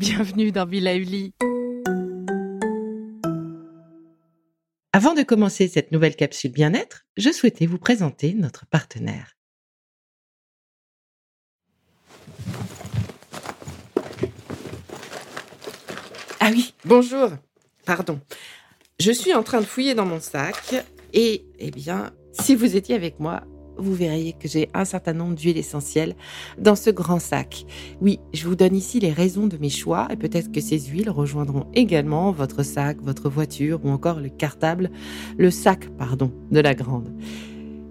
bienvenue dans Villa Uli. Avant de commencer cette nouvelle capsule bien-être, je souhaitais vous présenter notre partenaire. Ah oui, bonjour. Pardon. Je suis en train de fouiller dans mon sac et, eh bien, si vous étiez avec moi, vous verriez que j'ai un certain nombre d'huiles essentielles dans ce grand sac. Oui, je vous donne ici les raisons de mes choix et peut-être que ces huiles rejoindront également votre sac, votre voiture ou encore le cartable, le sac, pardon, de la grande.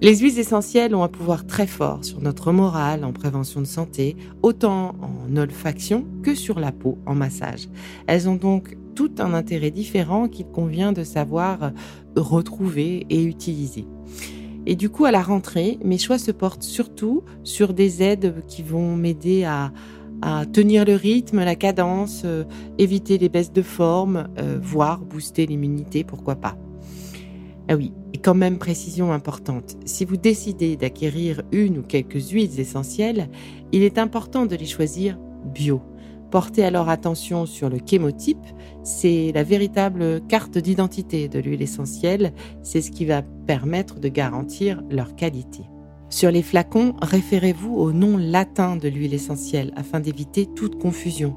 Les huiles essentielles ont un pouvoir très fort sur notre morale en prévention de santé, autant en olfaction que sur la peau en massage. Elles ont donc tout un intérêt différent qu'il convient de savoir retrouver et utiliser. Et du coup, à la rentrée, mes choix se portent surtout sur des aides qui vont m'aider à, tenir le rythme, la cadence, euh, éviter les baisses de forme, euh, voire booster l'immunité, pourquoi pas. Ah oui, et quand même précision importante, si vous décidez d'acquérir une ou quelques huiles essentielles, il est important de les choisir bio. Portez alors attention sur le chémotype, c'est la véritable carte d'identité de l'huile essentielle, c'est ce qui va permettre de garantir leur qualité. Sur les flacons, référez-vous au nom latin de l'huile essentielle afin d'éviter toute confusion.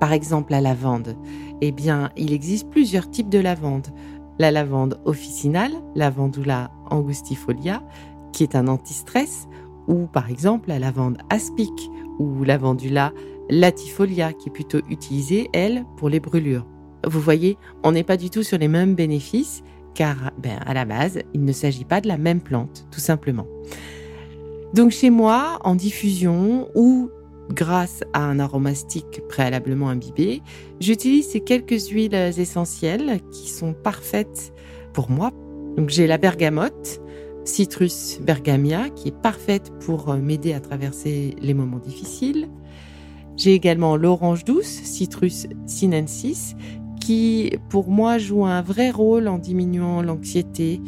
Par exemple, la lavande. Eh bien, il existe plusieurs types de lavande. La lavande officinale, lavandula angustifolia, qui est un antistress, ou par exemple la lavande aspic ou lavandula latifolia qui est plutôt utilisée, elle, pour les brûlures. Vous voyez, on n'est pas du tout sur les mêmes bénéfices car ben, à la base, il ne s'agit pas de la même plante, tout simplement. Donc chez moi, en diffusion ou grâce à un aromastique préalablement imbibé, j'utilise ces quelques huiles essentielles qui sont parfaites pour moi. Donc j'ai la bergamote, Citrus bergamia, qui est parfaite pour m'aider à traverser les moments difficiles. J'ai également l'orange douce, Citrus sinensis, qui pour moi joue un vrai rôle en diminuant l'anxiété.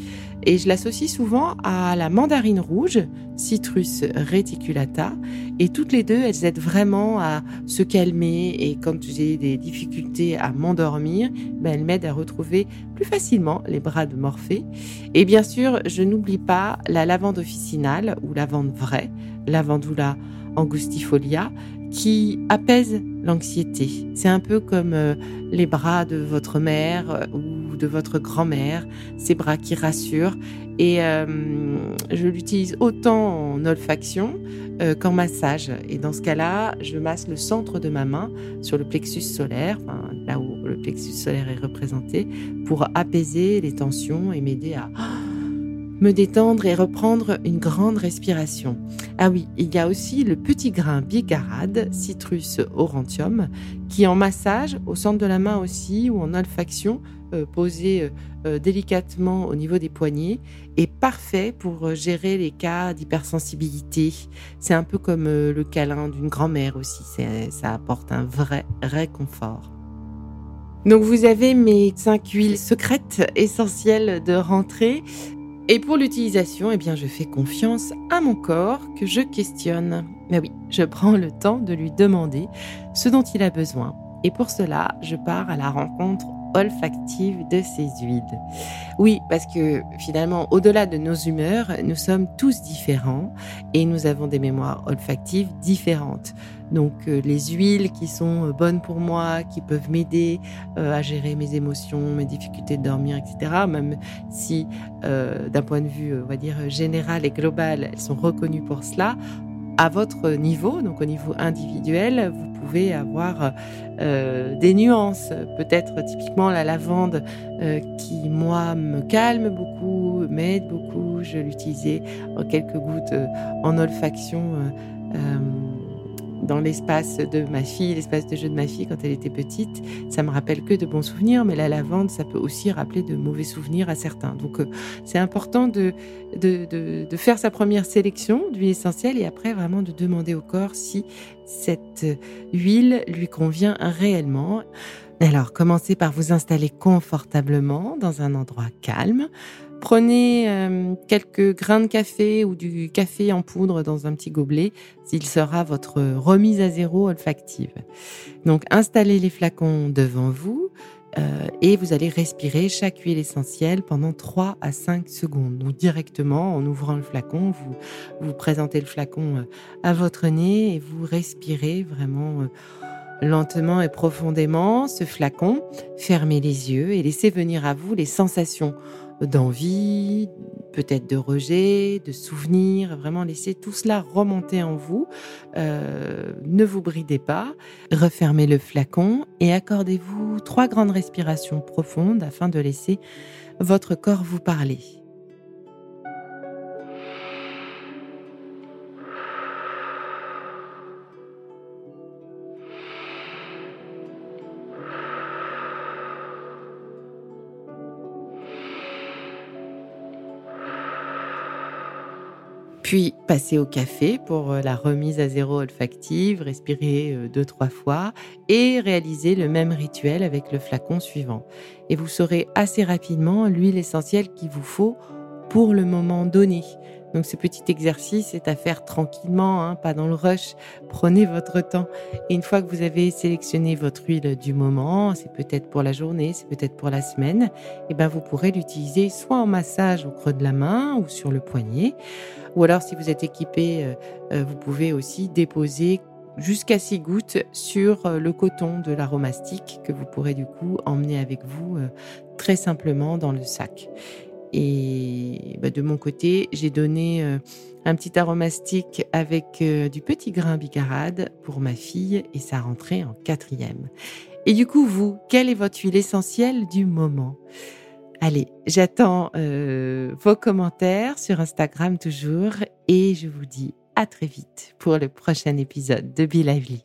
Et je l'associe souvent à la mandarine rouge, Citrus reticulata. Et toutes les deux elles aident vraiment à se calmer. Et quand j'ai des difficultés à m'endormir, ben elles m'aident à retrouver plus facilement les bras de Morphée. Et bien sûr je n'oublie pas la lavande officinale ou lavande vraie, lavandula angustifolia qui apaise l'anxiété. C'est un peu comme euh, les bras de votre mère euh, ou de votre grand-mère, ces bras qui rassurent. Et euh, je l'utilise autant en olfaction qu'en massage. Et dans ce cas-là, je masse le centre de ma main sur le plexus solaire, là où le plexus solaire est représenté, pour apaiser les tensions et m'aider à me détendre et reprendre une grande respiration. Ah oui, il y a aussi le petit grain bigarade, Citrus aurantium, qui en massage, au centre de la main aussi, ou en olfaction, euh, posé euh, euh, délicatement au niveau des poignets, est parfait pour gérer les cas d'hypersensibilité. C'est un peu comme le câlin d'une grand-mère aussi, ça apporte un vrai réconfort. Donc vous avez mes cinq huiles secrètes essentielles de rentrée. Et pour l'utilisation, eh bien, je fais confiance à mon corps que je questionne. Mais oui, je prends le temps de lui demander ce dont il a besoin. Et pour cela, je pars à la rencontre olfactive de ces huiles. Oui, parce que finalement, au-delà de nos humeurs, nous sommes tous différents et nous avons des mémoires olfactives différentes. Donc euh, les huiles qui sont euh, bonnes pour moi, qui peuvent m'aider euh, à gérer mes émotions, mes difficultés de dormir, etc. Même si d'un point de vue, on va dire, général et global, elles sont reconnues pour cela, à votre niveau, donc au niveau individuel, vous pouvez avoir euh, des nuances. Peut-être typiquement la lavande euh, qui, moi, me calme beaucoup, m'aide beaucoup. Je l'utilisais en quelques gouttes euh, en olfaction dans l'espace de ma fille, l'espace de jeu de ma fille quand elle était petite. Ça me rappelle que de bons souvenirs, mais la lavande, ça peut aussi rappeler de mauvais souvenirs à certains. Donc, euh, c'est important de, de, de, de, faire sa première sélection d'huile essentielle et après vraiment de demander au corps si cette huile lui convient réellement. Alors, commencez par vous installer confortablement dans un endroit calme prenez euh, quelques grains de café ou du café en poudre dans un petit gobelet. Il sera votre remise à zéro olfactive. Donc installez les flacons devant vous euh, et vous allez respirer chaque huile essentielle pendant 3 à 5 secondes. Donc directement en ouvrant le flacon, vous présentez le flacon euh, à votre nez et vous respirez vraiment lentement et profondément ce flacon. Fermez les yeux et laissez venir à vous les sensations d'envie, peut-être de rejet, de souvenir. Vraiment laissez tout cela remonter en vous. Euh, ne vous bridez pas. Refermez le flacon et accordez-vous trois grandes respirations profondes afin de laisser votre corps vous parler. Puis passez au café pour euh, la remise à zéro olfactive, respirer euh, deux, trois fois et réaliser le même rituel avec le flacon suivant. Et vous saurez assez rapidement l'huile essentielle qu'il vous faut pour le moment donné. Donc ce petit exercice est à faire tranquillement, hein, pas dans le rush. Prenez votre temps. Et une fois que vous avez sélectionné votre huile du moment, c'est peut-être pour la journée, c'est peut-être pour la semaine, et eh ben vous pourrez l'utiliser soit en massage au creux de la main ou sur le poignet, ou alors si vous êtes équipé, euh, euh, vous pouvez aussi déposer jusqu'à 6 gouttes sur euh, le coton de l'aromastique que vous pourrez du coup emmener avec vous très simplement dans le sac. Et bah, de mon côté, j'ai donné euh, un petit aromastique avec euh, du petit grain bicarade pour ma fille et ça rentrait en quatrième. Et du coup, vous, quelle est votre huile essentielle du moment? Allez, j'attends euh, vos commentaires sur Instagram toujours et je vous dis à très vite pour le prochain épisode de Be Lively.